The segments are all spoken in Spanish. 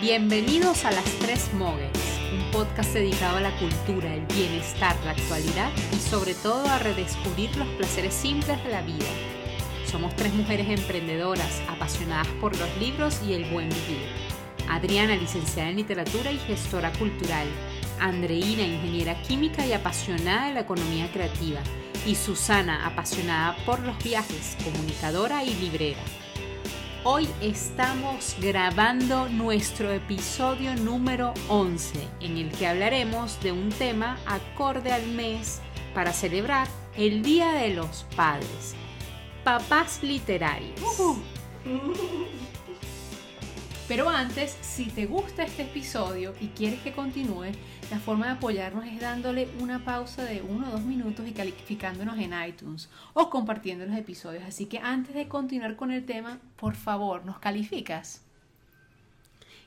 Bienvenidos a Las Tres Mogues, un podcast dedicado a la cultura, el bienestar, la actualidad y sobre todo a redescubrir los placeres simples de la vida. Somos tres mujeres emprendedoras, apasionadas por los libros y el buen vivir. Adriana, licenciada en literatura y gestora cultural. Andreina, ingeniera química y apasionada de la economía creativa. Y Susana, apasionada por los viajes, comunicadora y librera. Hoy estamos grabando nuestro episodio número 11, en el que hablaremos de un tema acorde al mes para celebrar el Día de los Padres. Papás literarios. Pero antes, si te gusta este episodio y quieres que continúe, la forma de apoyarnos es dándole una pausa de uno o dos minutos y calificándonos en iTunes o compartiendo los episodios. Así que antes de continuar con el tema, por favor, ¿nos calificas?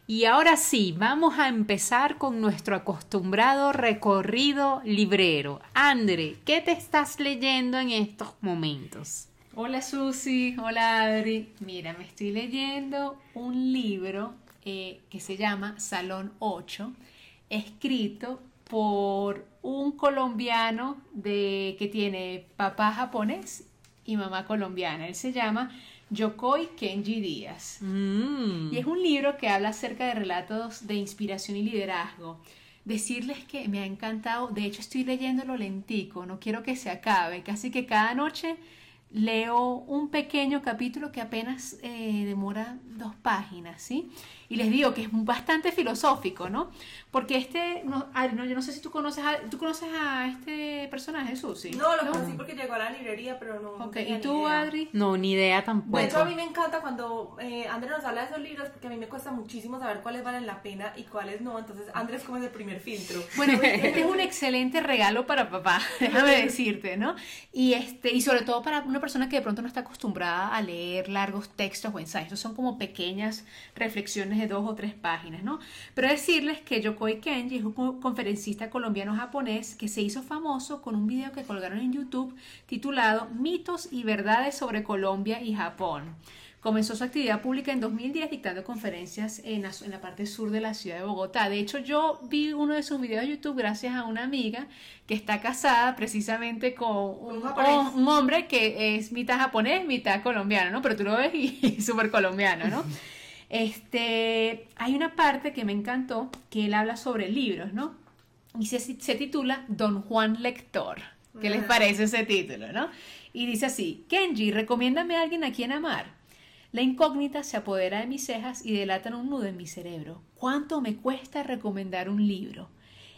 Y ahora sí, vamos a empezar con nuestro acostumbrado recorrido librero. Andre, ¿qué te estás leyendo en estos momentos? Hola Susi, hola Adri. Mira, me estoy leyendo un libro eh, que se llama Salón 8 escrito por un colombiano de, que tiene papá japonés y mamá colombiana. Él se llama Yokoi Kenji Díaz. Mm. Y es un libro que habla acerca de relatos de inspiración y liderazgo. Decirles que me ha encantado, de hecho estoy leyéndolo lentico, no quiero que se acabe, casi que cada noche leo un pequeño capítulo que apenas eh, demora dos páginas, ¿sí? Y les digo que es bastante filosófico, ¿no? Porque este, no, yo no sé si tú conoces a, ¿tú conoces a este personaje, Susi. No, lo conocí porque llegó a la librería, pero no. Ok, ¿y tú, Adri? No, ni idea tampoco. De hecho, a mí me encanta cuando eh, Andrés nos habla de esos libros porque a mí me cuesta muchísimo saber cuáles valen la pena y cuáles no. Entonces, Andrés como es el primer filtro. Bueno, este es un excelente regalo para papá, déjame decirte, ¿no? Y, este, y sobre todo para una persona que de pronto no está acostumbrada a leer largos textos o ensayos. son como pequeñas reflexiones de dos o tres páginas, ¿no? Pero decirles que Yokoi Kenji es un conferencista colombiano-japonés que se hizo famoso con un video que colgaron en YouTube titulado Mitos y verdades sobre Colombia y Japón. Comenzó su actividad pública en 2010 dictando conferencias en la, parte sur de la ciudad de Bogotá. De hecho, yo vi uno de sus videos de YouTube gracias a una amiga que está casada precisamente con un, un, hombre que es mitad japonés, mitad colombiano, ¿no? Pero tú lo ves y, súper colombiano, ¿no? Este, hay una parte que me encantó que él habla sobre libros, ¿no? Y se, se titula Don Juan Lector. ¿Qué les parece ese título, no? Y dice así, Kenji, recomiéndame a alguien a quien amar. La incógnita se apodera de mis cejas y delata un nudo en mi cerebro. ¿Cuánto me cuesta recomendar un libro?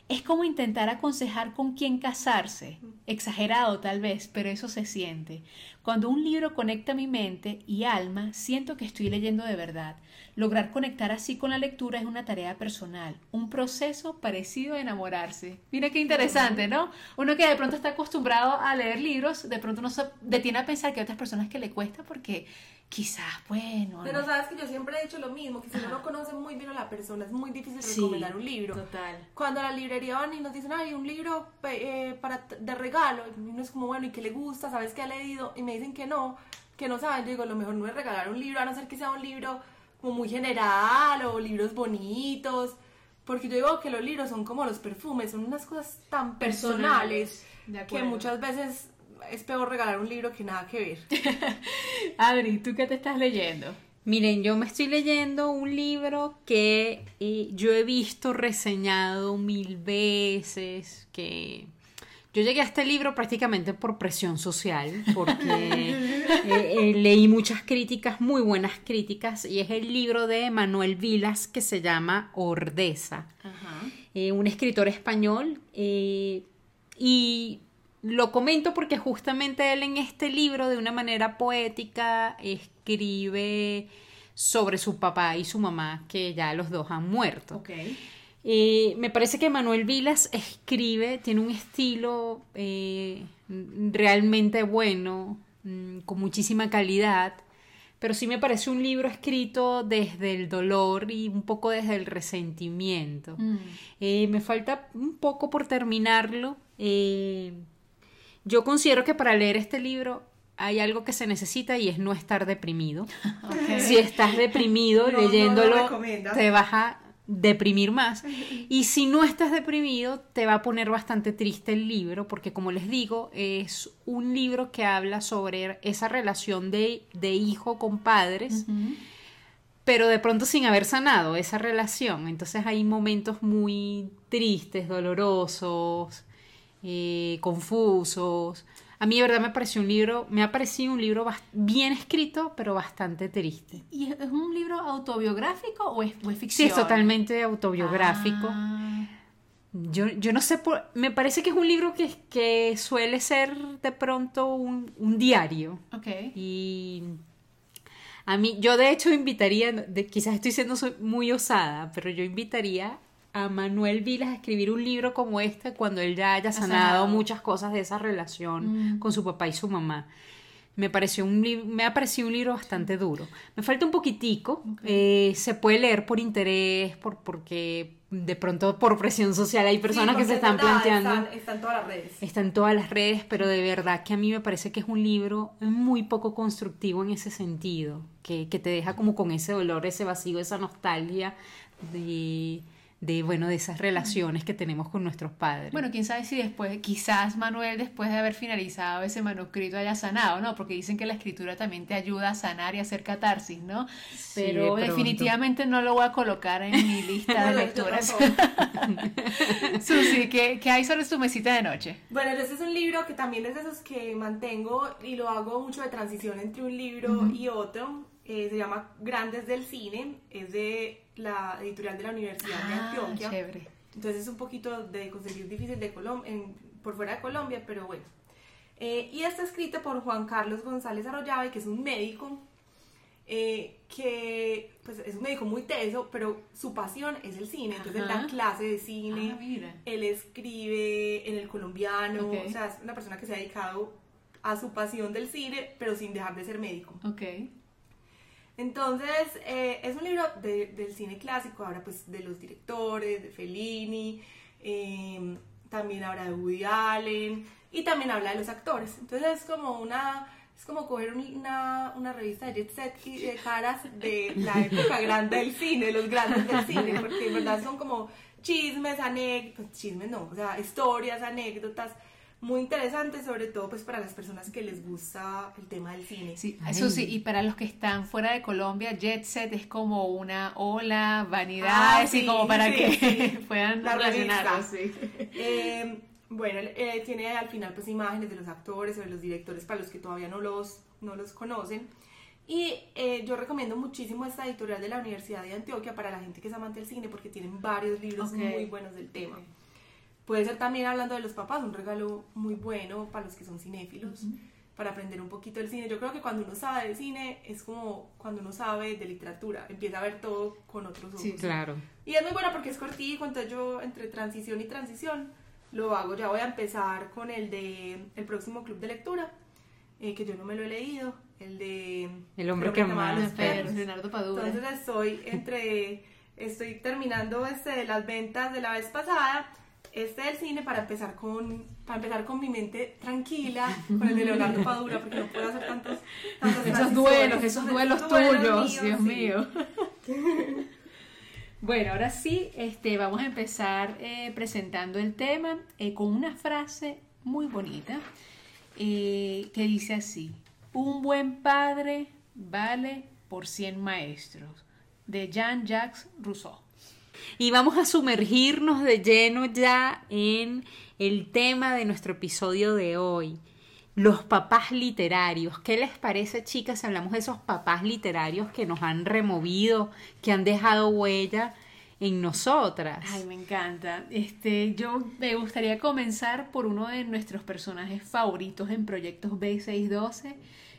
Es como intentar aconsejar con quién casarse. Exagerado tal vez, pero eso se siente. Cuando un libro conecta mi mente y alma, siento que estoy leyendo de verdad. Lograr conectar así con la lectura es una tarea personal, un proceso parecido a enamorarse. Mira qué interesante, ¿no? Uno que de pronto está acostumbrado a leer libros, de pronto no se detiene a pensar que hay otras personas que le cuesta porque quizás, bueno. Pero sabes que yo siempre he dicho lo mismo, que si uno no conoce muy bien a la persona es muy difícil recomendar un libro. Total. Cuando a la librería van y nos dicen, ay, un libro eh, para de regalo, y uno es como, bueno, ¿y qué le gusta? ¿Sabes qué ha leído? Y me dicen que no, que no saben. Yo digo, lo mejor no es regalar un libro, a no ser que sea un libro como muy general o libros bonitos. Porque yo digo que los libros son como los perfumes, son unas cosas tan personales, que muchas veces es peor regalar un libro que nada que ver. Adri, ¿tú qué te estás leyendo? Miren, yo me estoy leyendo un libro que eh, yo he visto reseñado mil veces, que yo llegué a este libro prácticamente por presión social, porque eh, eh, leí muchas críticas, muy buenas críticas, y es el libro de Manuel Vilas que se llama Ordeza, un escritor español, y lo comento porque justamente él en este libro, de una manera poética, escribe sobre su papá y su mamá, que ya los dos han muerto. Eh, me parece que Manuel Vilas escribe, tiene un estilo eh, realmente bueno, mm, con muchísima calidad, pero sí me parece un libro escrito desde el dolor y un poco desde el resentimiento. Mm. Eh, me falta un poco por terminarlo. Yo considero que para leer este libro hay algo que se necesita y es no estar deprimido. Si estás deprimido No, leyéndolo, te vas a deprimir más. Y si no estás deprimido, te va a poner bastante triste el libro, porque como les digo, es un libro que habla sobre esa relación de, de hijo con padres, pero de pronto sin haber sanado esa relación. Entonces hay momentos muy tristes, dolorosos, eh, confusos. A mí de verdad me pareció un libro, me ha parecido un libro bien escrito, pero bastante triste. ¿Y es un libro autobiográfico o es, o es Sí, ficción? es totalmente autobiográfico. Ah, Yo, yo no sé, por, me parece que es un libro que, que suele ser de pronto un, un diario. ok. Y a mí, yo de hecho invitaría, de, quizás estoy siendo muy osada, pero yo invitaría a Manuel Vilas a escribir un libro como este cuando él ya haya sanado, sanado. muchas cosas de esa relación Mm. con su papá y su mamá. Me, pareció un me ha parecido un libro bastante duro. Me falta un poquitico. eh, se puede leer por interés, por, porque de pronto por presión social hay personas Sí, que se están planteando. Están, están todas las redes. Está en todas las redes, pero de verdad que a mí me parece que es un libro muy poco constructivo en ese sentido, que, que te deja como con ese dolor, ese vacío, esa nostalgia de, de, bueno, de esas relaciones que tenemos con nuestros padres. Bueno, quién sabe si después, quizás Manuel, después de haber finalizado ese manuscrito, haya sanado, ¿no? Porque dicen que la escritura también te ayuda a sanar y a hacer catarsis, ¿no? Sí, Pero de definitivamente no lo voy a colocar en mi lista de lecturas. Susi, ¿qué, ¿qué hay sobre tu mesita de noche? Bueno, este es un libro que también es de esos que mantengo y lo hago mucho de transición entre un libro y otro. Eh, se llama Grandes del Cine, es de la editorial de la Universidad de Ah, Antioquia. chévere. Entonces es un poquito de conseguir difícil de Colom en- por fuera de Colombia, pero bueno. Eh, y está escrito por Juan Carlos González Arroyave, que es un médico, eh, que pues, es un médico muy teso, pero su pasión es el cine. Entonces él da Ajá. clase de cine, Ah, él escribe en el colombiano, Ok. o sea, es una persona que se ha dedicado a su pasión del cine, pero sin dejar de ser médico. Ok. Entonces, eh, es un libro de- del cine clásico, ahora pues de los directores, de Fellini, eh, también habla de Woody Allen y también habla de los actores. Entonces es como una, es como coger un- una, una revista de Jet Set y de caras de la época grande del cine, los grandes del cine, porque en verdad son como chismes, anécdotas, chismes no, o sea, historias, anécdotas muy interesantes, sobre todo pues para las personas que les gusta el tema del cine. Sí, Ay. Susi, y para los que están fuera de Colombia, Jet Set es como una ola, vanidad, Ah, así sí, como para sí, que sí. puedan La sí. Eh, bueno, eh, tiene al final pues imágenes de los actores o de los directores para los que todavía no los, no los conocen. Y eh, yo recomiendo muchísimo esta editorial de la Universidad de Antioquia para la gente que es amante del cine porque tienen varios libros Ok. muy buenos del tema. Puede ser también hablando de los papás, un regalo muy bueno para los que son cinéfilos, para aprender un poquito del cine. Yo creo que cuando uno sabe de cine es como cuando uno sabe de literatura, empieza a ver todo con otros ojos. Sí, Claro. Y es muy bueno porque es cortico, entonces yo entre transición y transición lo hago. Ya voy a empezar con el de el próximo club de lectura, eh, que yo no me lo he leído, el de El hombre que amaba los perros. Leonardo Padura. Entonces estoy entre, estoy terminando este de las ventas de la vez pasada, este del cine para empezar con, para empezar con mi mente tranquila, con el de Leonardo Padura, porque no puedo hacer tantos, tantas Esos duelos, esos duelos tuyos, Dios sí. mío. Bueno, ahora sí, este, vamos a empezar eh, presentando el tema eh, con una frase muy bonita eh, que dice así: Un buen padre vale por 100 maestros, de Jean-Jacques Rousseau. Y vamos a sumergirnos de lleno ya en el tema de nuestro episodio de hoy. Los papás literarios. ¿Qué les parece, chicas, si hablamos de esos papás literarios que nos han removido, que han dejado huella en nosotras? Ay, me encanta. Este, yo me gustaría comenzar por uno de nuestros personajes favoritos en Proyectos B612,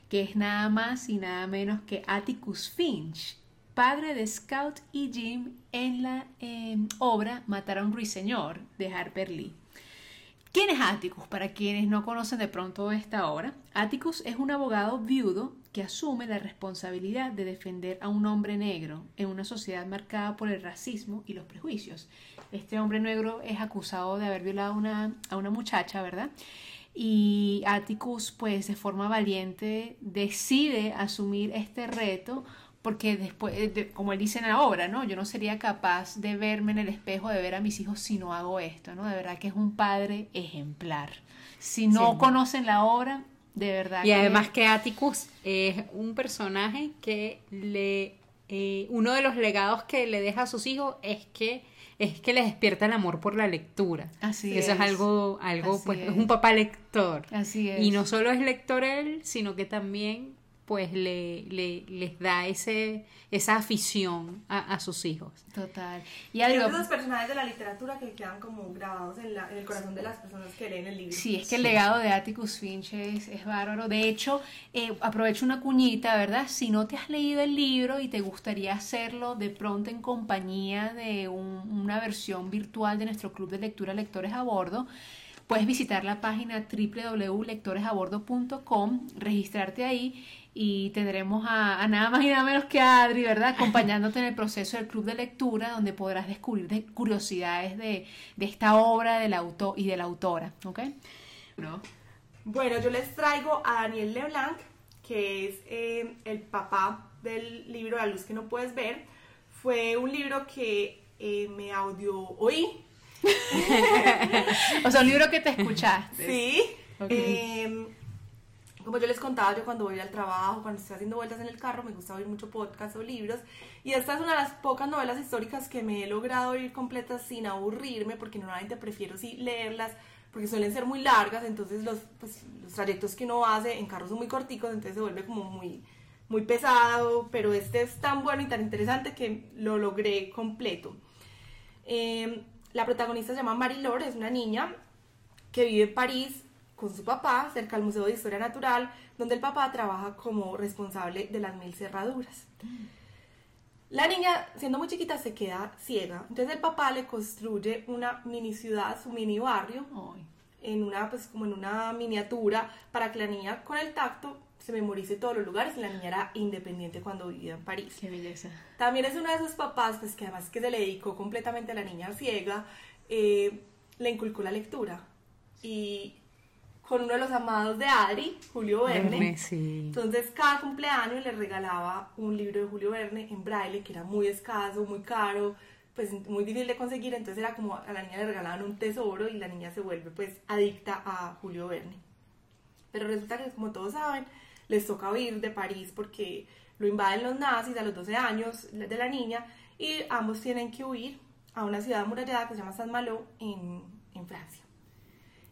que es nada más y nada menos que Atticus Finch, padre de Scout y Jim en la eh, obra Matar a un ruiseñor de Harper Lee. ¿Quién es Atticus? Para quienes no conocen de pronto esta obra, Atticus es un abogado viudo que asume la responsabilidad de defender a un hombre negro en una sociedad marcada por el racismo y los prejuicios. Este hombre negro es acusado de haber violado una, a una muchacha, ¿verdad? y Atticus pues de forma valiente decide asumir este reto porque después, como él dice en la obra, ¿no? Yo no sería capaz de verme en el espejo, de ver a mis hijos si no hago esto, ¿no? De verdad que es un padre ejemplar. Si no conocen la obra, de verdad. Y además que Atticus es un personaje que le... Eh, uno de los legados que le deja a sus hijos es que es que le despierta el amor por la lectura. Así Eso es, algo, algo pues, es. un papá lector. Así es. Y no solo es lector él, sino que también pues le, le, les da ese, esa afición a, sus hijos. Total. Y algo... esos personajes de la literatura que quedan como grabados en, la, en, el corazón de las personas que leen el libro. Sí, es que el legado de Atticus Finch es, bárbaro. De hecho, eh, aprovecho una cuñita, ¿verdad? Si no te has leído el libro y te gustaría hacerlo de pronto en compañía de una versión virtual de nuestro club de lectura Lectores a Bordo, puedes visitar la página www.lectoresabordo.com, registrarte ahí y tendremos a, nada más y nada menos que a Adri, ¿verdad? Acompañándote en el proceso del club de lectura, donde podrás descubrir curiosidades de, esta obra del autor y de la autora, ¿ok? ¿No? Bueno, yo les traigo a Daniel Leblanc, que es eh, el papá del libro La luz que no puedes ver. Fue un libro que eh, me audio oí. o sea, un libro que te escuchaste. Sí. Em, como yo les contaba, yo cuando voy al trabajo, cuando estoy haciendo vueltas en el carro, me gusta oír mucho podcast o libros. Y esta es una de las pocas novelas históricas que me he logrado oír completas sin aburrirme, porque normalmente prefiero sí leerlas, porque suelen ser muy largas, entonces los, pues, los trayectos que uno hace en carros son muy corticos, entonces se vuelve como muy, muy pesado, pero este es tan bueno y tan interesante que lo logré completo. Em, la protagonista se llama Marie-Laure, es una niña que vive en París con su papá cerca al Museo de Historia Natural, donde el papá trabaja como responsable de las mil cerraduras. La niña, siendo muy chiquita, se queda ciega. Entonces el papá le construye una mini ciudad, su mini barrio, en una, pues, como en una miniatura, para que la niña con el tacto se memorice todos los lugares y la niña era independiente cuando vivía en París. Qué belleza. También es uno de esos papás, pues que además que se le dedicó completamente a la niña ciega, eh, le inculcó la lectura. Y con uno de los amados de Adri, Julio Verne. Entonces cada cumpleaños le regalaba un libro de Julio Verne en braille que era muy escaso, muy caro, pues muy difícil de conseguir, entonces era como a la niña le regalaban un tesoro y la niña se vuelve pues adicta a Julio Verne. Pero resulta que como todos saben, les toca huir de París porque lo invaden los nazis a los 12 años de la niña y ambos tienen que huir a una ciudad amurallada que se llama Saint-Malo en, en Francia.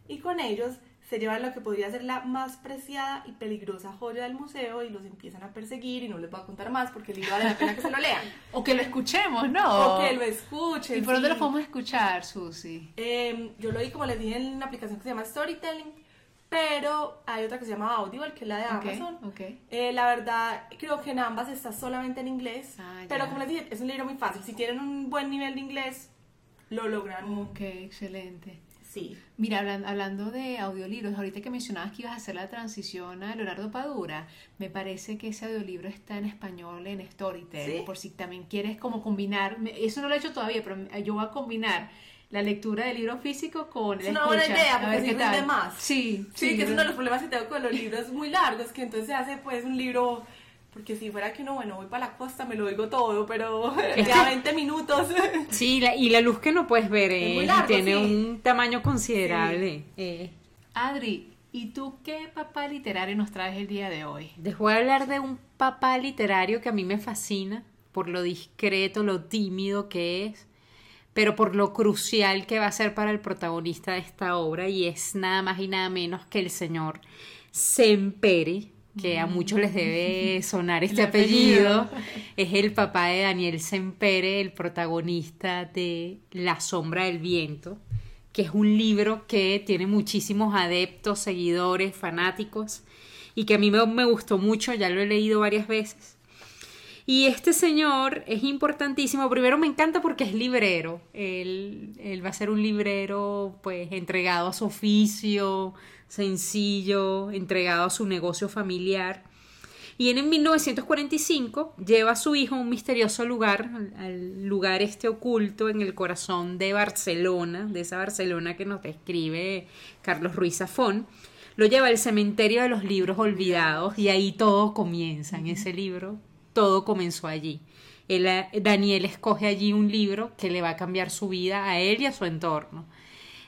Y con ellos se llevan lo que podría ser la más preciada y peligrosa joya del museo y los empiezan a perseguir y no les voy a contar más porque el libro vale la pena que se lo lean. o que lo escuchemos, ¿no? O que lo escuchen. ¿Y por dónde lo podemos escuchar, Susi? Em, yo lo vi, como les dije, en una aplicación que se llama Storytelling, pero hay otra que se llama Audible, que es la de Amazon. Okay. Eh, la verdad, creo que en ambas está solamente en inglés, ah, pero como les dije, es un libro muy fácil. Si tienen un buen nivel de inglés, lo logran. Ok, excelente. Sí. Mira, hablando de audiolibros, ahorita que mencionabas que ibas a hacer la transición a Leonardo Padura, me parece que ese audiolibro está en español en Storytel, por si también quieres como combinar, eso no lo he hecho todavía, pero yo voy a combinar la lectura del libro físico con el Es una buena idea, porque sirve de más. Sí, sí, sí, que es uno de los problemas que tengo con los libros muy largos, que entonces se hace pues un libro porque si fuera que uno, bueno, voy para la costa, me lo digo todo, pero ya 20 minutos. Sí, y la luz que no puedes ver eh, tiene un tamaño considerable. Eh. Adri, ¿y tú qué papá literario nos traes el día de hoy? Les voy a hablar de un papá literario que a mí me fascina por lo discreto, lo tímido que es, pero por lo crucial que va a ser para el protagonista de esta obra y es nada más y nada menos que el señor Semperi que a muchos les debe sonar este apellido. es el papá de Daniel Sempere, el protagonista de La sombra del viento, que es un libro que tiene muchísimos adeptos, seguidores, fanáticos, y que a mí me, gustó mucho, ya lo he leído varias veces. Y este señor es importantísimo. Primero me encanta porque es librero. Él, él, va a ser un librero pues entregado a su oficio, sencillo, entregado a su negocio familiar. Y en 1945 lleva a su hijo a un misterioso lugar, al lugar este oculto en el corazón de Barcelona, de esa Barcelona que nos describe Carlos Ruiz Zafón, lo lleva al cementerio de los libros olvidados y ahí todo comienza en ese libro, todo comenzó allí. Eh, Daniel escoge allí un libro que le va a cambiar su vida a él y a su entorno.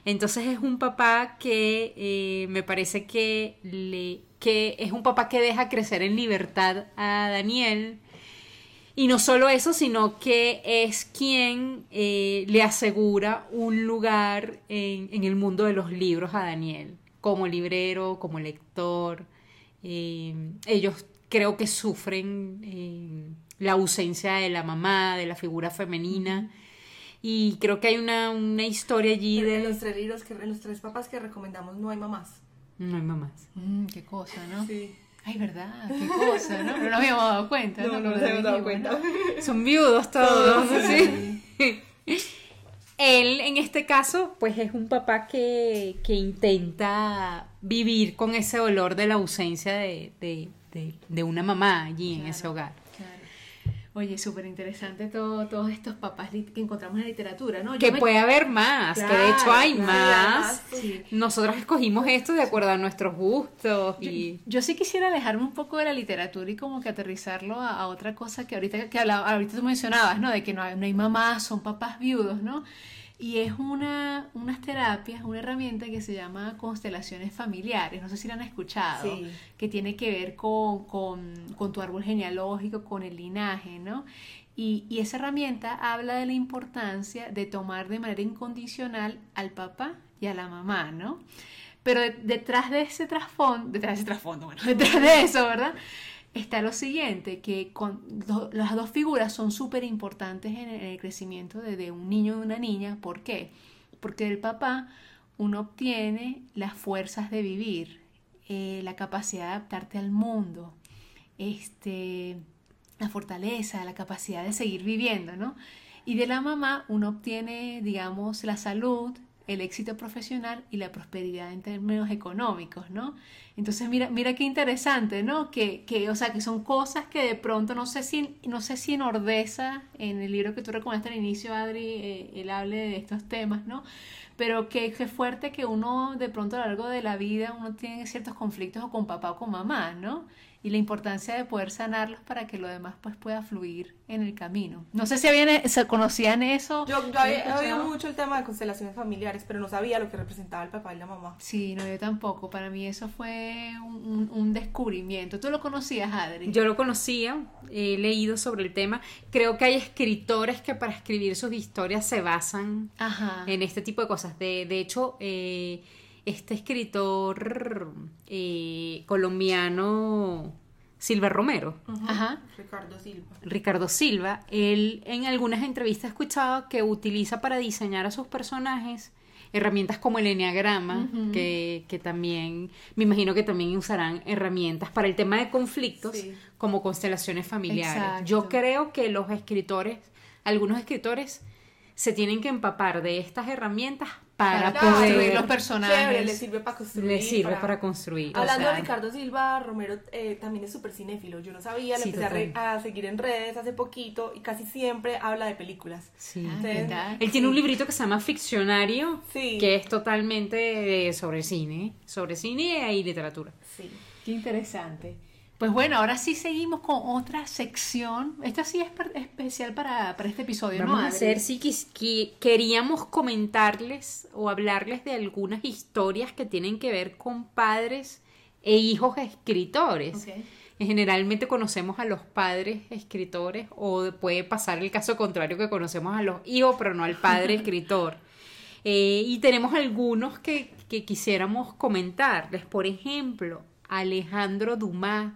Entonces es un papá que eh, me parece que, le, que es un papá que deja crecer en libertad a Daniel. Y no solo eso, sino que es quien eh, le asegura un lugar en, en, el mundo de los libros a Daniel, como librero, como lector. ellos creo que sufren la ausencia de la mamá, de la figura femenina. Y creo que hay una, una historia allí Pero de... En los, tres libros que, en los tres papás que recomendamos no hay mamás. No hay mamás. Mm, qué cosa, ¿no? Sí. Ay, verdad, qué cosa, ¿no? No nos habíamos dado cuenta. No, no nos habíamos dado cuenta. Son viudos todos, ¿sí? Él, en este caso, pues es un papá que, que intenta vivir con ese dolor de la ausencia de, de, de, de una mamá allí en ese hogar. Claro. Oye, súper interesante todo, todos estos papás que encontramos en la literatura, ¿no? Yo Que me- puede haber más, que de Claro, hecho hay claro, más. sí. Nosotros escogimos esto de acuerdo a nuestros gustos y... Yo sí quisiera alejarme un poco de la literatura y como que aterrizarlo a, a otra cosa que ahorita que hablaba, ahorita tú mencionabas, ¿no? De que no hay, no hay mamás, son papás viudos, ¿no? Y es una, unas terapias, una herramienta que se llama constelaciones familiares, no sé si la han escuchado, Sí. que tiene que ver con, con, con tu árbol genealógico, con el linaje, ¿no? Y, y esa herramienta habla de la importancia de tomar de manera incondicional al papá y a la mamá, ¿no? Pero de- detrás de ese trasfondo, detrás de ese trasfondo, bueno, detrás de eso, ¿verdad? Está lo siguiente, que con, las dos figuras son súper importantes en, el- en el crecimiento de, de un niño y una niña. ¿Por qué? Porque del papá uno obtiene las fuerzas de vivir, eh, la capacidad de adaptarte al mundo, este, la fortaleza, la capacidad de seguir viviendo, ¿no? Y de la mamá uno obtiene, digamos, la salud, el éxito profesional y la prosperidad en términos económicos, ¿no? Entonces mira, mira qué interesante, ¿no? Que, que, o sea, que son cosas que de pronto no sé si, no sé si en Ordeza, en el libro que tú recomendaste al inicio, Adri, eh, él hable de estos temas, ¿no? Pero que, que fuerte que uno de pronto a lo largo de la vida uno tiene ciertos conflictos o con papá o con mamá, ¿no? Y la importancia de poder sanarlos para que lo demás pues pueda fluir en el camino. No sé si habían, se conocían eso. Yo, yo oído mucho el tema de constelaciones familiares, pero no sabía lo que representaba el papá y la mamá. Sí, no, yo tampoco. Para mí eso fue un, un- un descubrimiento. ¿Tú lo conocías, Adri? Yo lo conocía, he leído sobre el tema. Creo que hay escritores que para escribir sus historias se basan Ajá. en este tipo de cosas. De, de hecho, eh, este escritor eh, colombiano, Silva Romero, Ajá. Ricardo Silva. Ricardo Silva, él en algunas entrevistas he escuchado que utiliza para diseñar a sus personajes herramientas como el enneagrama, que, que también, me imagino que también usarán herramientas para el tema de conflictos Sí. como constelaciones familiares. Exacto. Yo creo que los escritores, algunos escritores, se tienen que empapar de estas herramientas para, Para poder... construir los personajes. Chévere, le sirve para construir. les sirve para, construir. o Hablando sea, de Ricardo Silva, Romero eh, también es súper cinéfilo. Yo no sabía, le Sí, empecé a, re- a seguir en redes hace poquito y casi siempre habla de películas. sí. Ah. Él tiene un librito que se llama Ficcionario, Sí. que es totalmente sobre cine, sobre cine y literatura. Sí. Qué interesante. Pues bueno, ahora sí seguimos con otra sección. Esta sí es especial para, para este episodio, Vamos ¿no? a hacer, sí, que queríamos comentarles o hablarles de algunas historias que tienen que ver con padres e hijos escritores. Generalmente conocemos a los padres escritores o puede pasar el caso contrario que conocemos a los hijos pero no al padre escritor. Eh, y tenemos algunos que, que quisiéramos comentarles. Por ejemplo, Alejandro Dumas,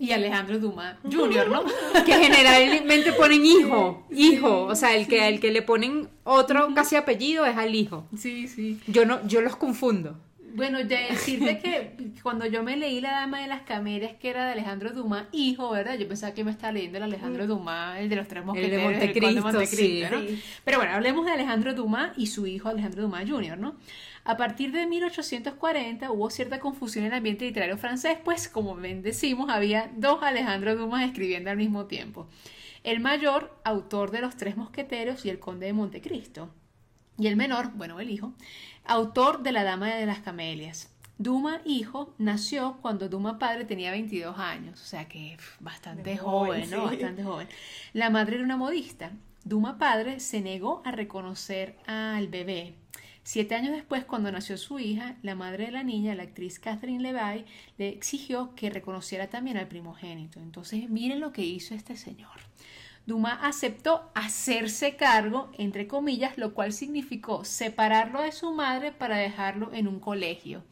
Y Alejandro Dumas Jr., ¿no? que generalmente ponen hijo, hijo, o sea, el que el que le ponen otro casi apellido es al hijo. sí, sí. Yo no, yo los confundo. Bueno, de decirte que cuando yo me leí La Dama de las Camelias, que era de Alejandro Dumas, hijo, ¿verdad? Yo pensaba que me estaba leyendo el Alejandro Dumas, el de los tres mosqueteros. Montecristo, conde sí. ¿no? Sí. Pero bueno, hablemos de Alejandro Dumas y su hijo Alejandro Dumas Jr., ¿no? A partir de 1840 hubo cierta confusión en el ambiente literario francés, pues como bien decimos, había dos Alejandro Dumas escribiendo al mismo tiempo. El mayor, autor de Los Tres Mosqueteros y El Conde de Montecristo. Y el menor, bueno, el hijo, autor de La Dama de las Camelias. Duma hijo nació cuando Duma padre tenía 22 años, o sea que bastante joven, joven, ¿no? sí. Bastante joven. La madre era una modista. Duma padre se negó a reconocer al bebé. Siete años después, cuando nació su hija, la madre de la niña, la actriz Catherine Levy, le exigió que reconociera también al primogénito. Entonces, miren lo que hizo este señor. Duma aceptó hacerse cargo, entre comillas, lo cual significó separarlo de su madre para dejarlo en un colegio.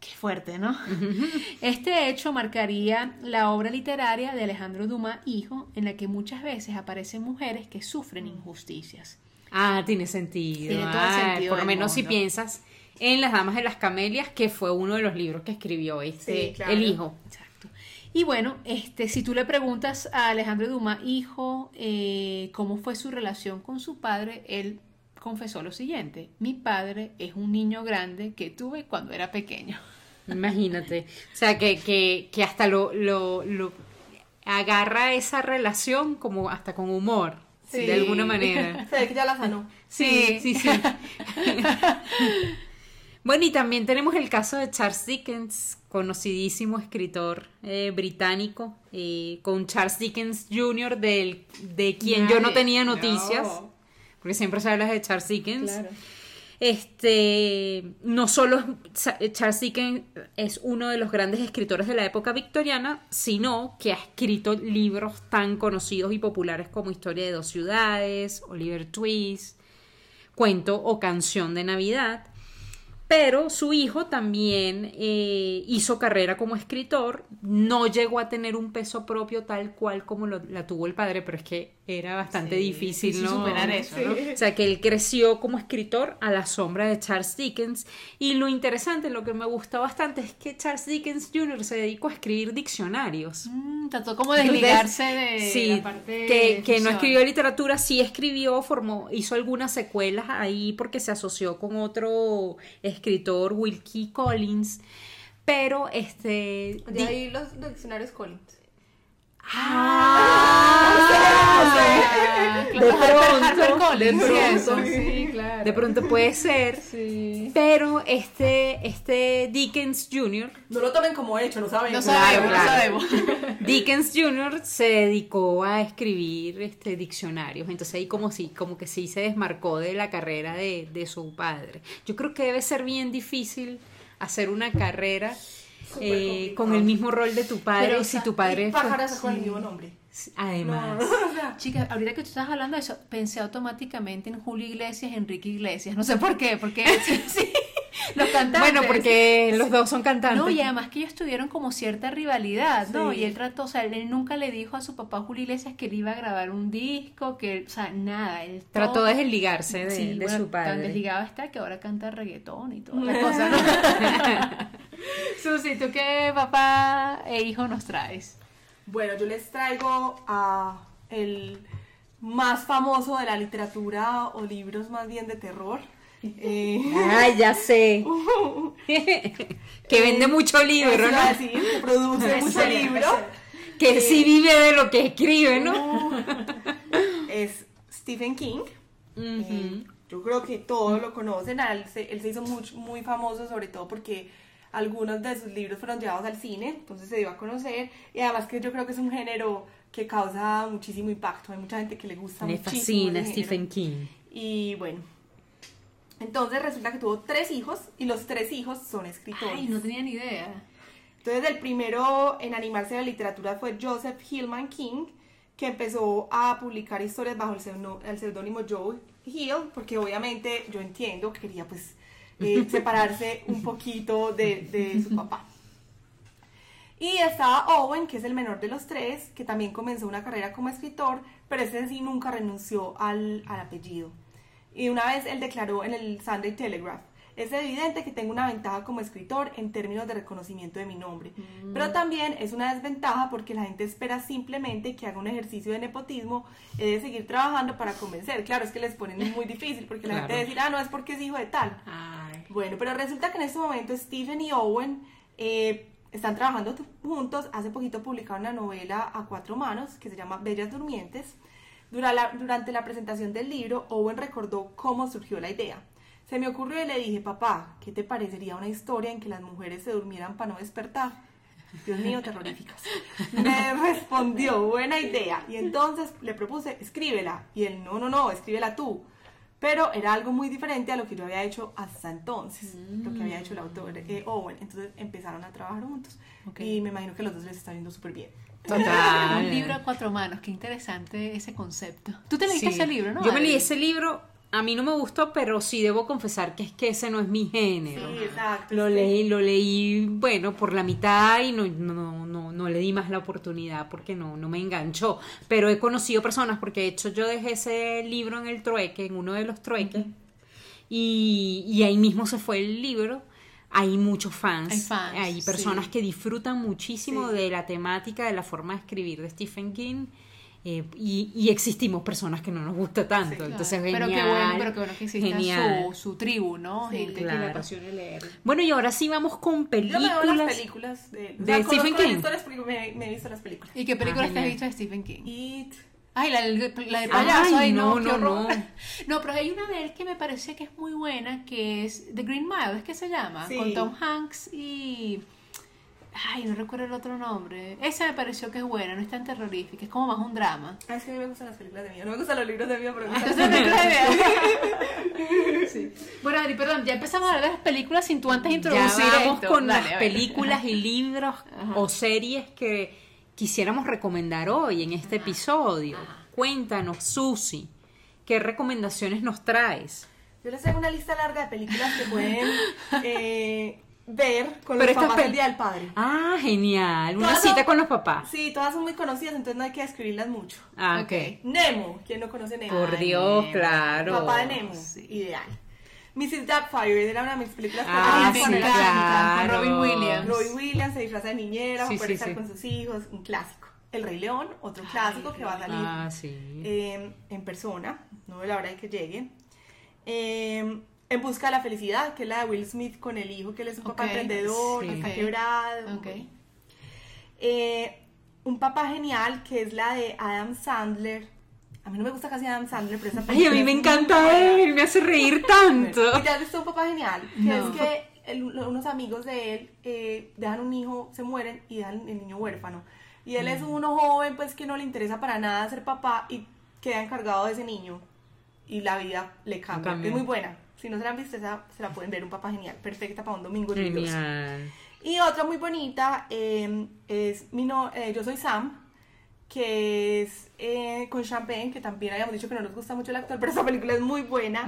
Qué fuerte, ¿no? Este hecho marcaría la obra literaria de Alejandro Dumas, hijo, en la que muchas veces aparecen mujeres que sufren injusticias. Ah, tiene sentido. Tiene todo el Ah, sentido Por lo menos si piensas en Las Damas de las Camelias, que fue uno de los libros que escribió este, Sí, claro. el hijo. Exacto. Y bueno, este, si tú le preguntas a Alejandro Dumas, hijo, eh, cómo fue su relación con su padre, él confesó lo siguiente: Mi padre es un niño grande que tuve cuando era pequeño. Imagínate. O sea, que, que, que hasta lo, lo, lo agarra esa relación como hasta con humor, Sí. de alguna manera. Se ve que ya la sanó. Sí, sí, sí. bueno, y también tenemos el caso de Charles Dickens, conocidísimo escritor eh, británico, eh, con Charles Dickens Jr., del, de quien yo no tenía noticias, no. porque siempre se habla de Charles Dickens. Claro. Este, no solo es- Charles Dickens es uno de los grandes escritores de la época victoriana, sino que ha escrito libros tan conocidos y populares como Historia de dos ciudades, Oliver Twist, Cuento o Canción de Navidad. Pero su hijo también eh, hizo carrera como escritor, no llegó a tener un peso propio tal cual como lo- la tuvo el padre, pero es que era bastante Sí, difícil sí, sí, ¿no? superar eso, ¿no? O sea, que él creció como escritor a la sombra de Charles Dickens. Y lo interesante, lo que me gusta bastante, es que Charles Dickens Jr. se dedicó a escribir diccionarios. Mm, trató como de desligarse de Sí, la parte que, que no escribió literatura, sí escribió, formó, hizo algunas secuelas ahí porque se asoció con otro escritor, Wilkie Collins. Pero este. De ahí los diccionarios Collins. Ah, de pronto, de sí, pronto. sí, claro. de pronto puede ser. Sí. Pero este, este Dickens Jr. No lo tomen como hecho, no saben. No sabemos, claro. no sabemos. Dickens Jr. se dedicó a escribir este, diccionarios, entonces ahí como, si, como que sí se desmarcó de la carrera de, de su padre. Yo creo que debe ser bien difícil hacer una carrera eh, con el mismo rol de tu padre, Pero, o si sea, tu padre fue- con el mismo nombre. además. O sea, Chicas, ahorita que tú estás hablando de eso, pensé automáticamente en Julio Iglesias y Enrique Iglesias. No sé por qué, porque sí, sí, los cantantes. Bueno, porque los dos son cantantes. No, y además que ellos tuvieron como cierta rivalidad, ¿no? Sí. Y él trató, o sea, él nunca le dijo a su papá Julio Iglesias que él iba a grabar un disco, que, o sea, nada. Él Trató todo- de desligarse de, Sí, de bueno, su Tan padre. desligado está que ahora canta reggaetón y toda la cosa, ¿no? Susi, ¿tú qué papá e hijo nos traes? Bueno, yo les traigo a el más famoso de la literatura o libros más bien de terror. Eh, Ay, ya sé. que vende mucho libro, ¿no? que produce mucho libro. Que sí vive de lo que escribe, ¿no? Es Stephen King. Eh, yo creo que todos lo conocen. Él se, él se hizo muy, muy famoso, sobre todo porque algunos de sus libros fueron llevados al cine, entonces se dio a conocer. Y además que yo creo que es un género que causa muchísimo impacto. Hay mucha gente que le gusta Me muchísimo. fascina. Stephen King. Y bueno, entonces resulta que tuvo tres hijos y los tres hijos son escritores. Ay, no tenía ni idea. Entonces el primero en animarse a la literatura fue Joseph Hillman King, que empezó a publicar historias bajo el seudónimo Joe Hill, porque obviamente yo entiendo que quería pues eh, separarse un poquito de, su papá. Y estaba Owen, que es el menor de los tres, que también comenzó una carrera como escritor, pero ese sí nunca renunció al, al apellido. Y una vez él declaró en el Sunday Telegraph, es evidente que tengo una ventaja como escritor en términos de reconocimiento de mi nombre, pero también es una desventaja porque la gente espera simplemente que haga un ejercicio de nepotismo y de seguir trabajando para convencer. Claro, es que les ponen muy difícil porque la gente Claro. decir, ah, no, es porque es hijo de tal. Ay. Bueno, pero resulta que en este momento Stephen y Owen eh, están trabajando juntos. Hace poquito publicaron una novela a cuatro manos que se llama Bellas Durmientes. La- durante la presentación del libro, Owen recordó cómo surgió la idea. Se me ocurrió y le dije, papá, ¿qué te parecería una historia en que las mujeres se durmieran para no despertar? Dios mío, terroríficas. Me respondió, buena idea. Y entonces le propuse, escríbela. Y él, no, no, no, escríbela tú. Pero era algo muy diferente a lo que yo había hecho hasta entonces, lo que había hecho el autor eh, Owen. Entonces empezaron a trabajar juntos. Ok. Y me imagino que los dos les está yendo súper bien. Total. Un libro a cuatro manos, qué interesante ese concepto. Tú te leíste Sí. ese libro, ¿no? Yo me leí ese libro, a mí no me gustó, pero sí debo confesar que es que ese no es mi género. Sí, exacto. Lo sí. leí, lo leí, bueno, por la mitad y no, no, no, no le di más la oportunidad porque no, no me enganchó. Pero he conocido personas, porque de hecho yo dejé ese libro en el trueque, en uno de los trueques, y, y ahí mismo se fue el libro. Hay muchos fans, Hay fans, hay personas sí. que disfrutan muchísimo Sí. de la temática, de la forma de escribir de Stephen King. Eh, y, y existimos personas que no nos gusta tanto. Sí, claro. Entonces, Pero genial. qué bueno, pero qué bueno que exista genial. su, su tribu, ¿no? Sí, Gente que le apasione leer. Bueno, y ahora sí vamos con Yo películas. me veo las películas de, o de sea, Stephen King. me, me he visto las películas. ¿Y qué películas Ah, te has visto de Stephen King? It, Ay, la, de Ay, payaso, ay, no, no, no, no. No, pero hay una de él que me parece que es muy buena, que es The Green Mile, ¿es que se llama? Sí. Con Tom Hanks y... Ay, no recuerdo el otro nombre. Esa me pareció que es buena, no es tan terrorífica, es como más un drama. ah, es que a mí me gustan las películas de miedo. No me gustan los libros de miedo, pero me gustan las es la películas idea. Sí. Bueno, Adri, perdón, ya empezamos a hablar de las películas sin tú antes Ya introducir vamos esto. con Dale, las películas y libros o series que quisiéramos recomendar hoy en este episodio. Cuéntanos, Susi, ¿qué recomendaciones nos traes? Yo les traigo una lista larga de películas que pueden eh, ver con Pero los papás el Día del Padre. Ah, genial. Una Todas cita son- con los papás. Sí, todas son muy conocidas, entonces no hay que describirlas mucho. Ah, Ok. ok. Nemo, ¿quién no conoce Nemo? Por Dios, Nemo. claro. Papá de Nemo, Sí. ideal. Mrs. Doubtfire era una de mis películas Ah, me sí, claro. con Robin Williams. Roy Williams se disfraza de niñera Sí, sí, estar sí. con sus hijos, un clásico. El Rey León, otro clásico que va a salir Ah, sí. eh, en persona, no de la hora de que llegue. Eh, en busca de la felicidad, que es la de Will Smith con el hijo, que él es un papá Ok, emprendedor, sí. que está quebrado. ok. Eh, un papá genial, que es la de Adam Sandler. A mí no me gusta casi Adam Sandler, pero esa Ay, a mí es me encanta él, me hace reír tanto. ¿Y has visto un papá genial? Que No. es que el- unos amigos de él eh, dejan un hijo, se mueren y dejan el niño huérfano. Y él es Mm. uno joven, pues que no le interesa para nada ser papá y queda encargado de ese niño. Y la vida le cambia. Cambia. Es muy buena. Si no se la han visto, esa se la pueden ver. Un papá genial. Perfecta para un domingo lluvioso. Genial. Y otra muy bonita eh, es mi no, eh, Yo Soy Sam, que es eh, con Champagne, que también habíamos dicho que no nos gusta mucho el actor, pero esa película es muy buena,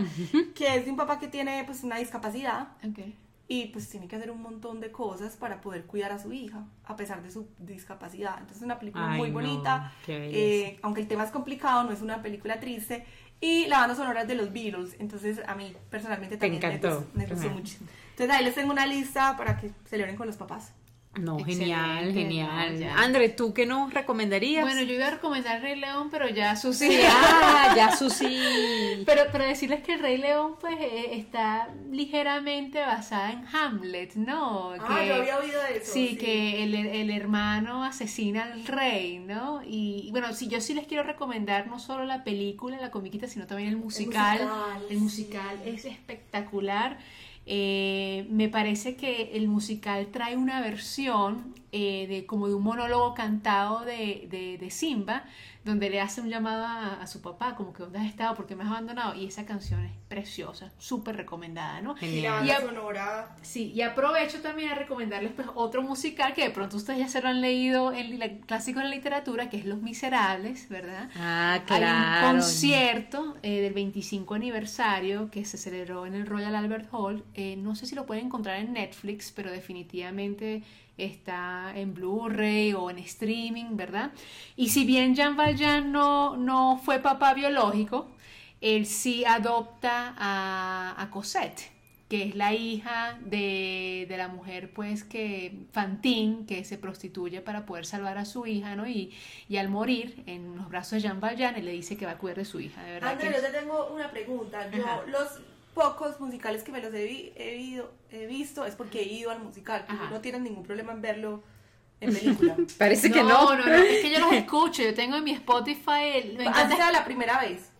que es de un papá que tiene pues una discapacidad Ok. y pues tiene que hacer un montón de cosas para poder cuidar a su hija, a pesar de su discapacidad. Entonces es una película Ay, muy no, bonita, eh, aunque el tema es complicado, no es una película triste. Y la banda sonora de los Beatles, entonces a mí personalmente Te también me encantó. gustó- me gustó mucho. Entonces ahí les tengo una lista para que celebren con los papás. No, Excelente, genial, genial. ya. André, ¿tú qué nos recomendarías? Bueno, yo iba a recomendar el Rey León, pero ya Susi. Sí, ah, ya Susi. Pero, pero decirles que el Rey León pues eh, está ligeramente basada en Hamlet, ¿no? Ah, Que- yo había oído de eso. Sí, que el, el hermano asesina al rey, ¿no? Y, bueno, sí, yo sí les quiero recomendar no solo la película, la comiquita, sino también el musical. musical, El musical es espectacular. Eh, me parece que el musical trae una versión eh, de como de un monólogo cantado de, de, de Simba, donde le hace un llamado a, a su papá, como que ¿dónde has estado? ¿Por qué me has abandonado? Y esa canción es preciosa, súper recomendada, ¿no? Y la Genial. banda Y sonora. Sí, y aprovecho también a recomendarles pues otro musical que de pronto ustedes ya se lo han leído en la, clásico de la literatura, que es Los Miserables, ¿verdad? Ah, Hay claro. un concierto eh, del 25 aniversario que se celebró en el Royal Albert Hall. Eh, no sé si lo pueden encontrar en Netflix, pero definitivamente está en Blu-ray o en streaming, ¿verdad? Y si bien Jean Valjean no, no fue papá biológico, él sí adopta a, a Cosette, que es la hija de, de la mujer, pues, que Fantine, que se prostituye para poder salvar a su hija, ¿no? Y, y al morir en los brazos de Jean Valjean, él le dice que va a cuidar de su hija, de verdad. André, que- yo te tengo una pregunta. Yo, Ajá. los pocos musicales que me los he, vi- he ido- he visto es porque he ido al musical. Ajá. no tienen ningún problema en verlo en película. Parece que no, no. no, no, es que yo los escucho, yo tengo en mi Spotify, el- me Antes encanta era la primera vez.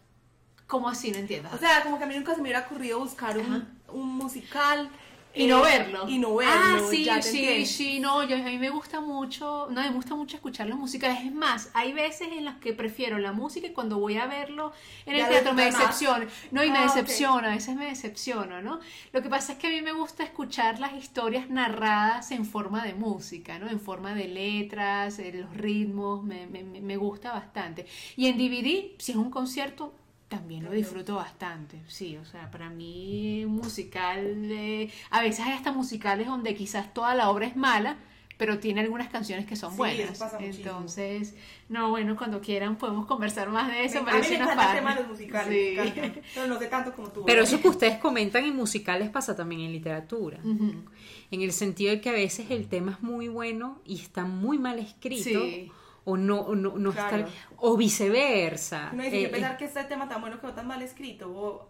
¿Cómo así? No entiendo. O sea, como que a mí nunca se me hubiera ocurrido buscar un, un musical. Y no eh, verlo. Y no verlo. Ah, sí, ya te sí, entiendo. sí, no, yo, a mí me gusta mucho, no, me gusta mucho escuchar los musicales. Es más, hay veces en las que prefiero la música y cuando voy a verlo en el Ya teatro me decepciona. No, y me Ah, decepciona, a veces me decepciona, ¿no? Lo que pasa es que a mí me gusta escuchar las historias narradas en forma de música, ¿no? En forma de letras, eh, los ritmos, me, me- me- me gusta bastante. Y en DVD, si es un concierto, también lo disfruto bastante, sí, o sea, para mí musical, eh, a veces hay hasta musicales donde quizás toda la obra es mala, pero tiene algunas canciones que son Sí, buenas. eso pasa muchísimo. Entonces, no, bueno, cuando quieran podemos conversar más de eso. Me- a mí sí me tema de los musicales, Sí. me. Pero no sé tanto como tú. Pero ¿verdad? eso que ustedes comentan en musicales pasa también en literatura. En el sentido de que a veces el tema es muy bueno y está muy mal escrito. Sí. O no, o no, no Claro. está. O viceversa. No dice Eh, que pensar que este tema tan bueno que no tan mal escrito. O...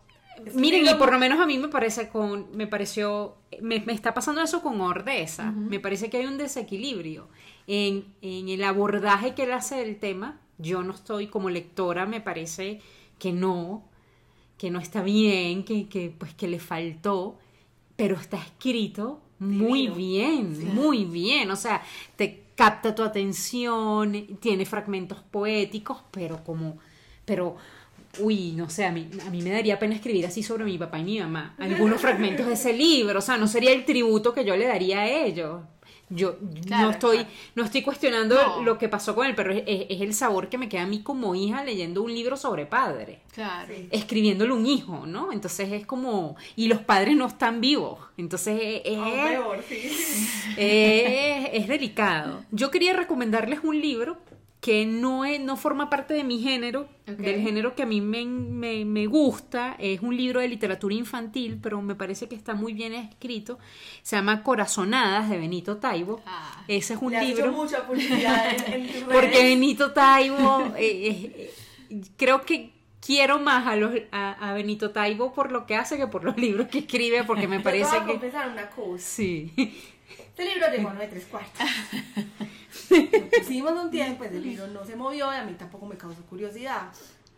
Miren, y por lo menos a mí me parece con, me pareció, me, me está pasando eso con Ordeza. Me parece que hay un desequilibrio en, en el abordaje que él hace del tema. Yo no estoy como lectora, me parece que no, que no está bien, que, que pues que le faltó, pero está escrito muy Divino. bien, muy bien. O sea, te capta tu atención, tiene fragmentos poéticos, pero como, pero, uy, no sé, a mí, a mí me daría pena escribir así sobre mi papá y mi mamá. Algunos fragmentos de ese libro, o sea, no sería el tributo que yo le daría a ellos. Yo Claro, no estoy, claro. no estoy cuestionando No. lo que pasó con él, pero es, es- es el sabor que me queda a mí como hija leyendo un libro sobre padre Claro. Sí. escribiéndole un hijo, ¿no? Entonces es como, y los padres no están vivos, entonces es, es- Aún peor, sí. es- es delicado. Yo quería recomendarles un libro que no, es, no forma parte de mi género, Ok. del género que a mí me, me- me gusta, es un libro de literatura infantil, pero me parece que está muy bien escrito, se llama Corazonadas de Benito Taibo. Ah. Ese es un Le has hecho libro... mucha publicidad en, en. Porque Benito Taibo, eh, eh, eh, creo que quiero más a, los, a, a Benito Taibo por lo que hace que por los libros que escribe, porque me Yo te parece voy a que... una cosa. Sí. Este libro llegó a 9 tres cuartos. Hicimos un tiempo, ese libro no se movió y a mí tampoco me causó curiosidad.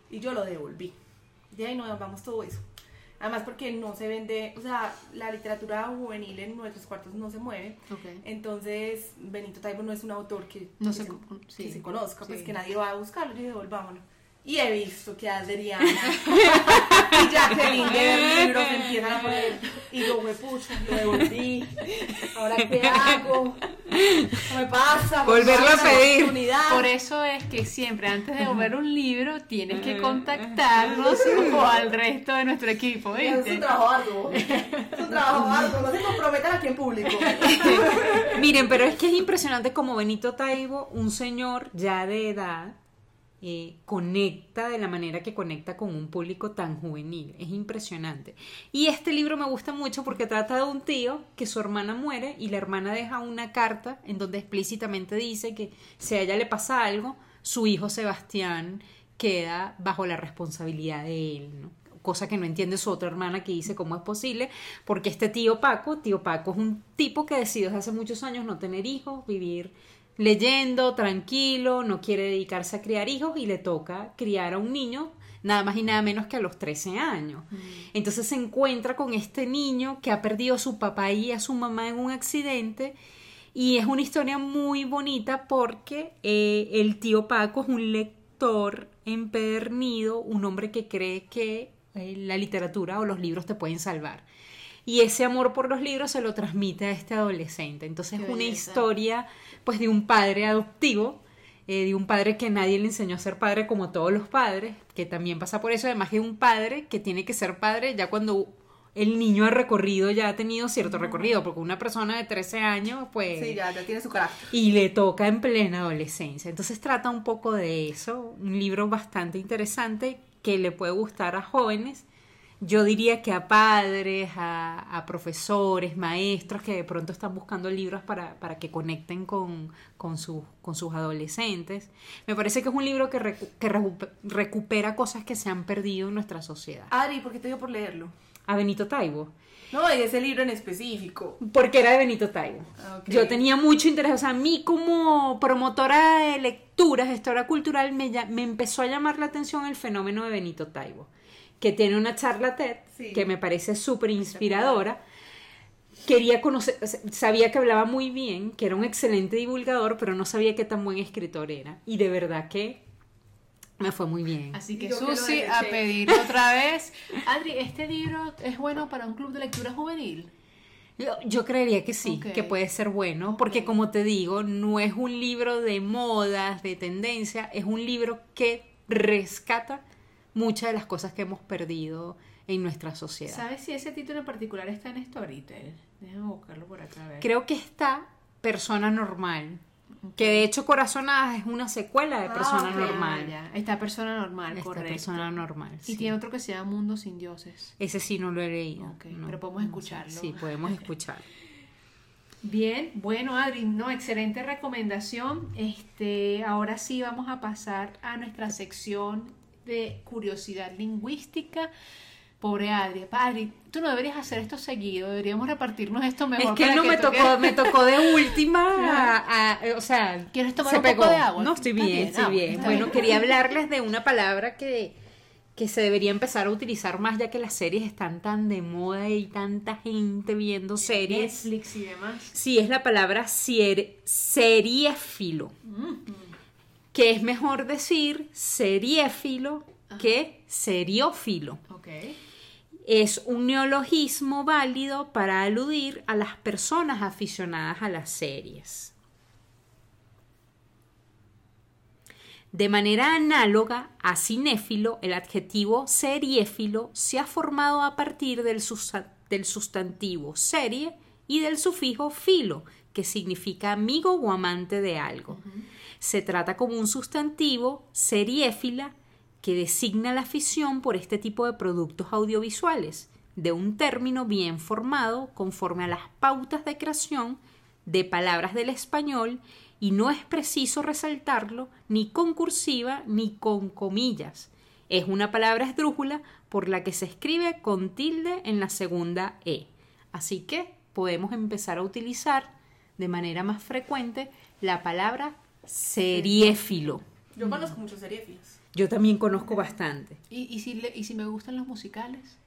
Y yo lo devolví. De ahí no vamos todo eso. Además porque no se vende, o sea, la literatura juvenil en nuestros cuartos no se mueve. Ok. Entonces, Benito Taibo no es un autor que, No que se sí. que se conozca, pues Sí. que nadie va a buscarlo. Yo dije, devolvámoslo. Y he visto que Adriana y Jacqueline de ver libros empiezan a poner. Y yo, me pucha, lo devolví. ¿Ahora qué hago? No me pasa. Volverlo a pedir. oportunidad. Por eso es que siempre antes de ver un libro tienes que contactarnos o al resto de nuestro equipo, Es un trabajo arduo. Es un trabajo arduo. No se comprometan aquí en público. Miren, pero es que es impresionante como Benito Taibo, un señor ya de edad, eh, conecta de la manera que conecta con un público tan juvenil. Es impresionante. Y este libro me gusta mucho porque trata de un tío que su hermana muere y la hermana deja una carta en donde explícitamente dice que si a ella le pasa algo, su hijo Sebastián queda bajo la responsabilidad de él, cosa que no entiende su otra hermana que dice cómo es posible, porque este tío Paco, tío Paco es un tipo que decidió desde hace muchos años no tener hijos, vivir leyendo, tranquilo, no quiere dedicarse a criar hijos y le toca criar a un niño nada más y nada menos que a los 13 años. Entonces se encuentra con este niño que ha perdido a su papá y a su mamá en un accidente y es una historia muy bonita porque eh, el tío Paco es un lector empedernido, un hombre que cree que eh, la literatura o los libros te pueden salvar. Y ese amor por los libros se lo transmite a este adolescente. Entonces Qué es una belleza. historia pues de un padre adoptivo, eh, de un padre que nadie le enseñó a ser padre como todos los padres, que también pasa por eso, además de un padre que tiene que ser padre ya cuando el niño ha recorrido, ya ha tenido cierto recorrido, porque una persona de 13 años pues... Sí, ya, ya tiene su carácter. Y le toca en plena adolescencia. Entonces trata un poco de eso, un libro bastante interesante que le puede gustar a jóvenes. Yo diría que a padres, a, a profesores, maestros que de pronto están buscando libros para, para que conecten con, con, sus- con sus adolescentes. Me parece que es un libro que, recu- que recu- recupera cosas que se han perdido en nuestra sociedad. Adri, ¿por qué te dio por leerlo? A Benito Taibo. No, y ese libro en específico. Porque era de Benito Taibo. Ah. Yo tenía mucho interés, o sea, a mí como promotora de lecturas, gestora cultural, me, me empezó a llamar la atención el fenómeno de Benito Taibo, que tiene una charla TED Sí. que me parece súper inspiradora. Quería conocer, sabía que hablaba muy bien, que era un excelente divulgador, pero no sabía qué tan buen escritor era. Y de verdad que me fue muy bien. Así que Susi, a pedir otra vez. Adri, ¿este libro es bueno para un club de lectura juvenil? Yo, yo creería que sí, que puede ser bueno, porque como te digo, no es un libro de modas, de tendencia, es un libro que rescata muchas de las cosas que hemos perdido en nuestra sociedad. ¿Sabes si ese título en particular está en Storytel? Déjame buscarlo por acá. A ver. Creo que está Persona Normal, que de hecho Corazonadas es una secuela de Ah, Persona. Normal. Ah, ya. Está persona normal, Esta correcto. Persona Normal. Y tiene otro que se llama Mundo sin dioses. Ese sí no lo he leído. Ok, no, pero podemos escucharlo. Sí, podemos escuchar. Bien, bueno Adri, no, excelente recomendación. Este, ahora sí vamos a pasar a nuestra sección de curiosidad lingüística. Pobre Adri, Adri, tú no deberías hacer esto seguido, deberíamos repartirnos esto mejor. Es que no me toque- tocó, me tocó de última, a- a- o sea, ¿Quieres tomar se un poco de agua? No, estoy bien, bien, estoy ah, bien. Bueno, bien. quería hablarles de una palabra que, que se debería empezar a utilizar más ya que las series están tan de moda y tanta gente viendo series. Netflix y demás. Sí, es la palabra sier- seriéfilo, que es mejor decir seriéfilo que seriófilo. Es un neologismo válido para aludir a las personas aficionadas a las series. De manera análoga a cinéfilo, el adjetivo seriéfilo se ha formado a partir del sustantivo serie y del sufijo filo, que significa amigo o amante de algo. Se trata como un sustantivo seriéfila que designa la afición por este tipo de productos audiovisuales, de un término bien formado conforme a las pautas de creación de palabras del español y no es preciso resaltarlo ni con cursiva ni con comillas. Es una palabra esdrújula por la que se escribe con tilde en la segunda E. Así que podemos empezar a utilizar de manera más frecuente la palabra seriéfilo. Yo conozco muchos seriéfilos. Yo también conozco bastante. ¿Y, y, si, le- y si me gustan los musicales?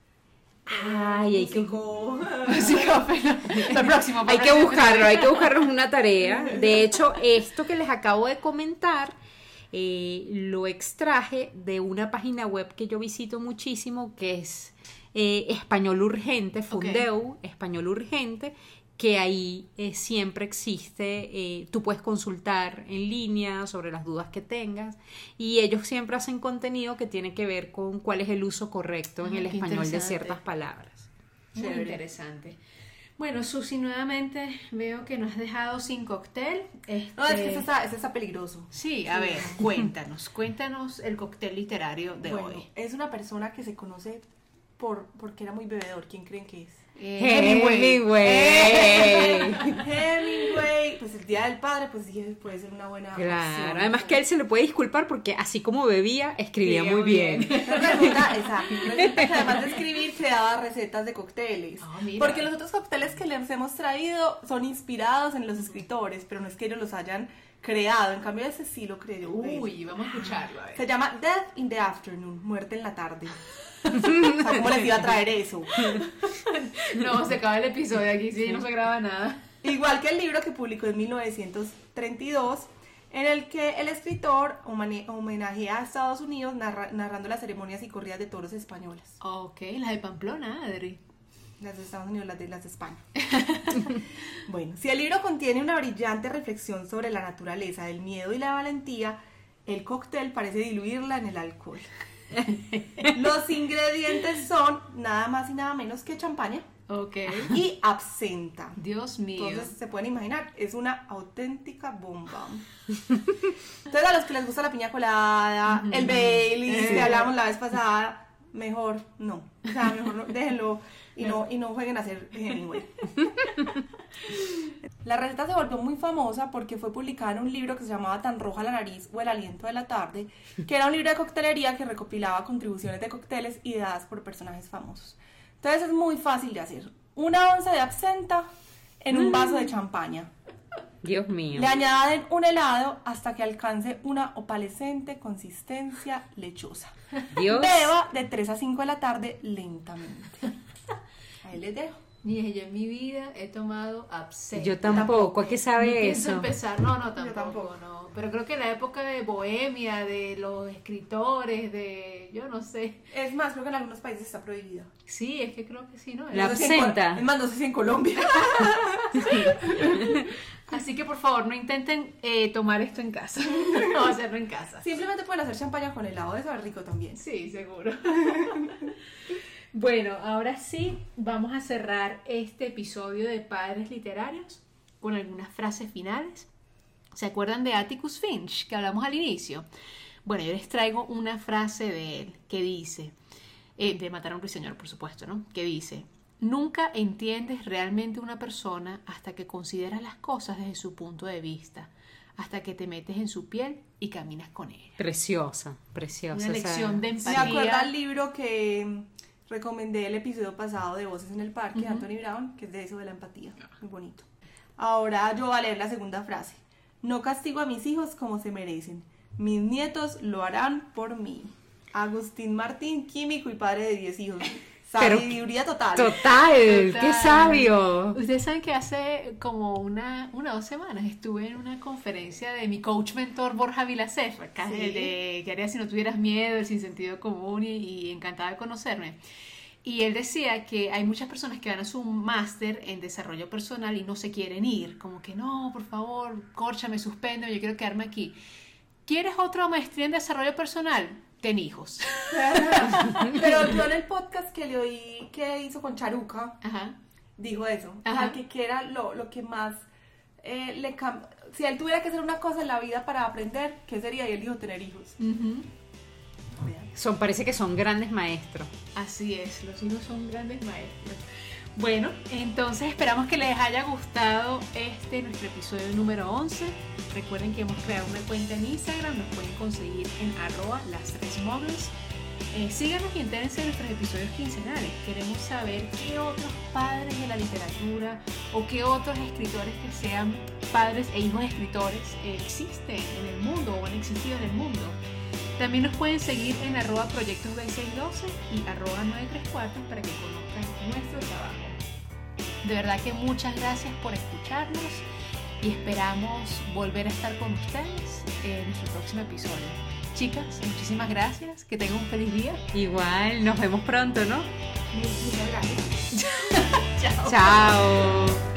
Ay, hay que. Lo próximo. hay que buscarlo, hay que buscarnos una tarea. De hecho, esto que les acabo de comentar eh, lo extraje de una página web que yo visito muchísimo, que es eh, Español Urgente, Fundeu, Español Urgente, que ahí eh, siempre existe, eh, tú puedes consultar en línea sobre las dudas que tengas y ellos siempre hacen contenido que tiene que ver con cuál es el uso correcto en Ah, el qué español de ciertas palabras. Muy Chévere. interesante. Bueno, Susi, nuevamente veo que nos has dejado sin cóctel. Este... No, es que ese está, ese está peligroso. Sí, a ver, cuéntanos, cuéntanos el cóctel literario de bueno, hoy. es una persona que se conoce por porque era muy bebedor. ¿Quién creen que es? Eh, Hemingway. Hemingway. Pues el Día del Padre, pues sí, puede ser una buena Claro, opción. además que él se le puede disculpar porque así como bebía, escribía muy bien. Resulta, exacto, resulta que además de escribir se daba recetas de cócteles. Ah. Porque los otros cócteles que les hemos traído son inspirados en los escritores, pero no es que ellos los hayan creado. En cambio, ese sí lo creó. él. Uy, vamos a escucharlo, a ver. Se llama Death in the Afternoon, muerte en la tarde. o sea, ¿cómo les iba a traer eso? No, se acaba el episodio aquí, sí, no se graba nada. Igual que el libro que publicó en 1932, en el que el escritor homenajea a Estados Unidos narra- narrando las ceremonias y corridas de toros españolas. Ok, la de Pamplona, Adri. Las de Estados Unidos, las de las de España. bueno, si el libro contiene una brillante reflexión sobre la naturaleza del miedo y la valentía, el cóctel parece diluirla en el alcohol. Los ingredientes son nada más y nada menos que champaña Ok. y absenta. Dios mío. Entonces se pueden imaginar, es una auténtica bomba. Entonces a los que les gusta la piña colada, el Bailey, que hablamos la vez pasada, mejor no. O sea, mejor no, déjenlo y no, y no jueguen a hacer Hemingway. La receta se volvió muy famosa porque fue publicada en un libro que se llamaba Tan roja la nariz o El aliento de la tarde, que era un libro de coctelería que recopilaba contribuciones de cócteles ideadas por personajes famosos. Entonces es muy fácil de hacer. Una onza de absenta en un vaso de champaña. Dios mío. Le añaden un helado hasta que alcance una opalescente consistencia lechosa. Dios. Beba de 3 a 5 de la tarde lentamente. Ahí les dejo. Ni yo en mi vida he tomado absenta. Yo tampoco, ¿a qué Ni sabe pienso eso? empezar. No, no, tampoco, tampoco. no. Pero creo que en la época de Bohemia, de los escritores, de. Yo no sé. Es más, creo que en algunos países está prohibida. Sí, es que creo que sí, ¿no? La No en absenta. Es más, no sé si en Colombia. Así que por favor, no intenten eh, tomar esto en casa. no hacerlo en casa. Simplemente pueden hacer champaña con helado, de saber rico también. Sí, seguro. bueno, ahora sí, vamos a cerrar este episodio de Padres Literarios con algunas frases finales. ¿Se acuerdan de Atticus Finch que hablamos al inicio? Bueno, yo les traigo una frase de él que dice, eh, de Matar a un ruiseñor, por supuesto, ¿no? Que dice, nunca entiendes realmente una persona hasta que consideras las cosas desde su punto de vista, hasta que te metes en su piel y caminas con ella. Preciosa, preciosa. Una lección de Me empatía. acuerda el libro que recomendé el episodio pasado de Voces en el Parque de Anthony Brown, que es de eso de la empatía. Muy bonito. Ahora yo voy a leer la segunda frase. No castigo a mis hijos como se merecen. Mis nietos lo harán por mí. Agustín Martín, químico y padre de 10 hijos. Pero- Sabiduría total. Total, qué sabio. Ustedes saben que hace como una, una o dos semanas estuve en una conferencia de mi coach mentor Borja Vilaseff, acá Sí. de, ¿Qué harías si no tuvieras miedo, el sin sentido común y, y encantada de conocerme. Y él decía que hay muchas personas que van a su máster en desarrollo personal y no se quieren ir, como que no, por favor, córchame, suspende, yo quiero quedarme aquí. ¿Quieres otra maestría en desarrollo personal? Ten hijos. Pero yo en el podcast que le oí que hizo con Charuca, Ajá. dijo eso. Ajá. Que, que era lo, lo que más eh, le cam- Si él tuviera que hacer una cosa en la vida para aprender, ¿qué sería? Y él dijo tener hijos. Son, parece que son grandes maestros. Así es, los hijos son grandes maestros. Bueno, entonces esperamos que les haya gustado este nuestro episodio número 11. Recuerden que hemos creado una cuenta en Instagram, nos pueden conseguir en arroba las tres moguls. Eh, síganos y entérense de nuestros episodios quincenales. Queremos saber qué otros padres de la literatura o qué otros escritores que sean padres e hijos escritores eh, existen en el mundo o han existido en el mundo. También nos pueden seguir en arroba proyectos B612 y arroba 934 para que conozcan nuestro trabajo. De verdad que muchas gracias por escucharnos y esperamos volver a estar con ustedes en nuestro próximo episodio. Chicas, muchísimas gracias, que tengan un feliz día. Igual, nos vemos pronto, ¿no? Gracias. Chao. Chao.